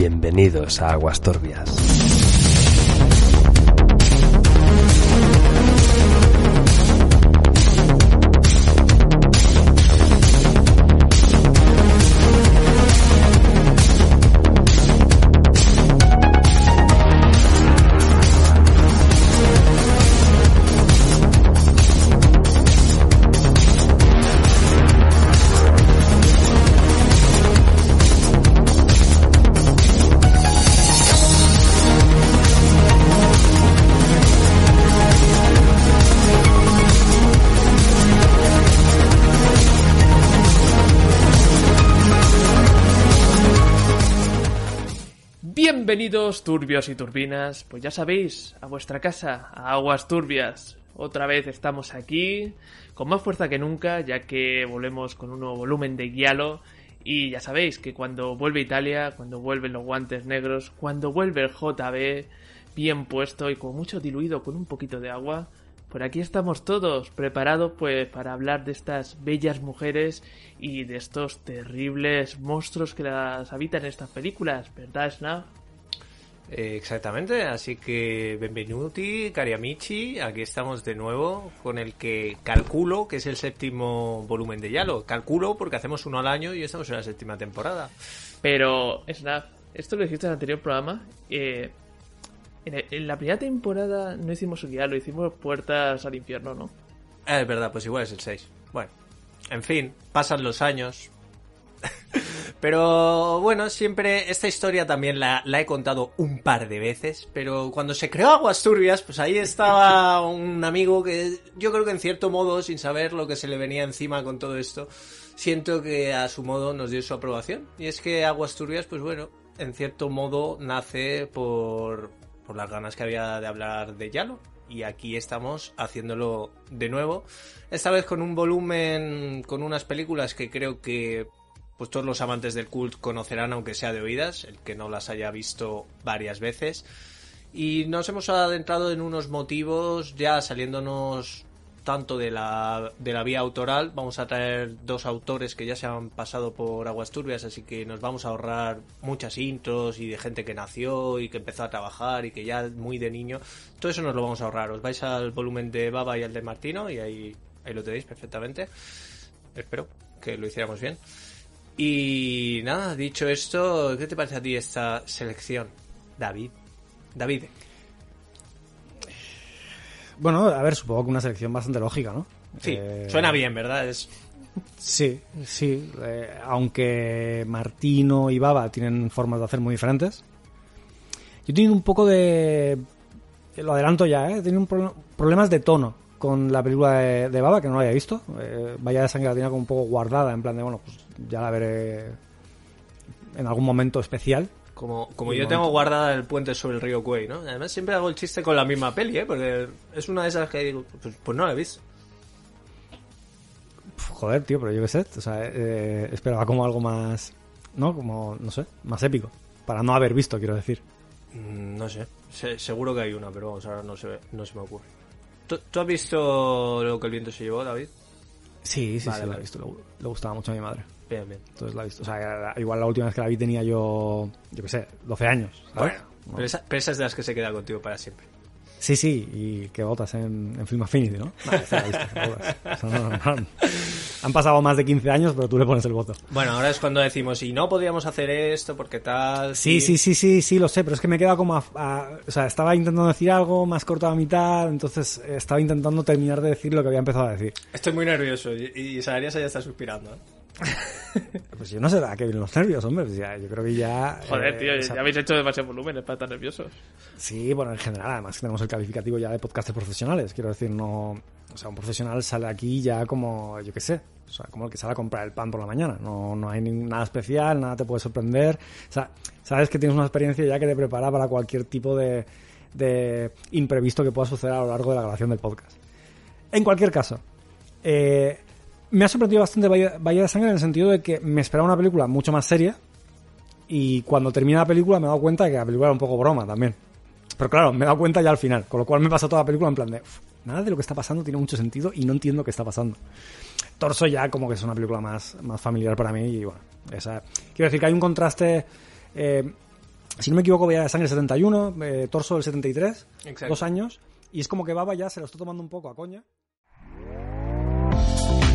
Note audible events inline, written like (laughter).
Bienvenidos a Aguas Turbias. Bienvenidos turbios y turbinas, pues ya sabéis, a vuestra casa, a aguas turbias. Otra vez estamos aquí, con más fuerza que nunca, ya que volvemos con un nuevo volumen de Guialo. Y ya sabéis que cuando vuelve Italia, cuando vuelven los guantes negros, cuando vuelve el JB bien puesto y con mucho diluido con un poquito de agua, por aquí estamos todos preparados pues para hablar de estas bellas mujeres y de estos terribles monstruos que las habitan en estas películas, ¿verdad, Snap? Eh, exactamente, así que benvenuti, cari amici, aquí estamos de nuevo con el que calculo que es el séptimo volumen de Yalo. Calculo porque hacemos uno al año y estamos en la séptima temporada. Pero, Snap, esto lo dijiste en el anterior programa. eh, en, el- en la primera temporada no hicimos un lo hicimos Puertas al Infierno, ¿no? Ah, es verdad, pues igual es el 6. Bueno, en fin, pasan los años. Pero bueno, siempre esta historia también la, la he contado un par de veces, pero cuando se creó Aguas Turbias, pues ahí estaba (laughs) un amigo que yo creo que en cierto modo, sin saber lo que se le venía encima con todo esto, siento que a su modo nos dio su aprobación. Y es que Aguas Turbias, pues bueno, en cierto modo nace por, por las ganas que había de hablar de Yalo. Y aquí estamos haciéndolo de nuevo. Esta vez con un volumen, con unas películas que creo que pues todos los amantes del cult conocerán aunque sea de oídas, el que no las haya visto varias veces. Y nos hemos adentrado en unos motivos ya saliéndonos tanto de la, de la vía autoral. Vamos a traer dos autores que ya se han pasado por Aguas Turbias, así que nos vamos a ahorrar muchas intros y de gente que nació y que empezó a trabajar y que ya muy de niño. Todo eso nos lo vamos a ahorrar. Os vais al volumen de Baba y al de Martino y ahí, ahí lo tenéis perfectamente. Espero que lo hiciéramos bien. Y nada, dicho esto, ¿qué te parece a ti esta selección, David? David. Bueno, a ver, supongo que una selección bastante lógica, ¿no? Sí, Eh, suena bien, ¿verdad? Es Sí, sí. eh, aunque Martino y Baba tienen formas de hacer muy diferentes. Yo tengo un poco de... Lo adelanto ya, ¿eh? Un pro- problemas de tono con la película de, de Baba, que no la había visto. Eh, Vaya de sangre la tenía como un poco guardada, en plan de, bueno, pues ya la veré en algún momento especial. como, como yo momento. tengo guardada el puente sobre el río Cuey, ¿no? Además siempre hago el chiste con la misma peli, ¿eh? Porque es una de esas que digo, pues, pues no la he visto. Joder, tío, pero yo qué sé. O sea, eh, esperaba como algo más... ¿No? Como, no sé, más épico. Para no haber visto, quiero decir. Mm, No sé. Se- seguro que hay una, pero vamos, ahora no se, no se me ocurre. ¿Tú, tú has visto lo que el viento se llevó, David? Sí, sí, Vale, sí, la vale. he visto. Le, le gustaba mucho a mi madre. Bien, bien. Entonces la he visto. O sea, la- igual la última vez que la vi tenía yo, yo qué sé, 12 años. Bueno, No. pero, esa, pero esa es de las que se queda contigo para siempre. Sí, sí, y que votas en, en Film Affinity, ¿no? Vale, la. Han pasado más de 15 años, pero tú le pones el voto. Bueno, ahora es cuando decimos, y no podríamos hacer esto porque tal. Sí, sí, sí, sí, sí, lo sé, pero es que me queda como a, a- o sea, estaba intentando decir algo más corto a la mitad, entonces eh, estaba intentando terminar de decir lo que había empezado a decir. Estoy muy nervioso y, y ya está suspirando. ¿eh? Pues yo no sé a qué vienen los nervios, hombre. pues ya, yo creo que ya. Joder, eh, tío, ya habéis hecho demasiados volúmenes para estar nerviosos. Sí, bueno, en general, además que tenemos el calificativo ya de podcasters profesionales. Quiero decir, no. O sea, un profesional sale aquí ya como, yo qué sé, o sea, como el que sale a comprar el pan por la mañana. No, no hay nada especial, nada te puede sorprender. O sea, sabes que tienes una experiencia ya que te prepara para cualquier tipo de, de imprevisto que pueda suceder a lo largo de la grabación del podcast. En cualquier caso, eh, me ha sorprendido bastante Bahía, Bahía de Sangre en el sentido de que me esperaba una película mucho más seria y cuando termina la película me he dado cuenta de que la película era un poco broma también. Pero claro, me he dado cuenta ya al final, con lo cual me pasa toda la película en plan de "Uf, nada de lo que está pasando tiene mucho sentido y no entiendo qué está pasando. Torso ya como que es una película más, más familiar para mí y bueno, esa... quiero decir que hay un contraste... eh, si no me equivoco, Bahía de Sangre 71, eh, Torso del 73, Exacto. dos años, y es como que Baba ya se lo está tomando un poco a coña.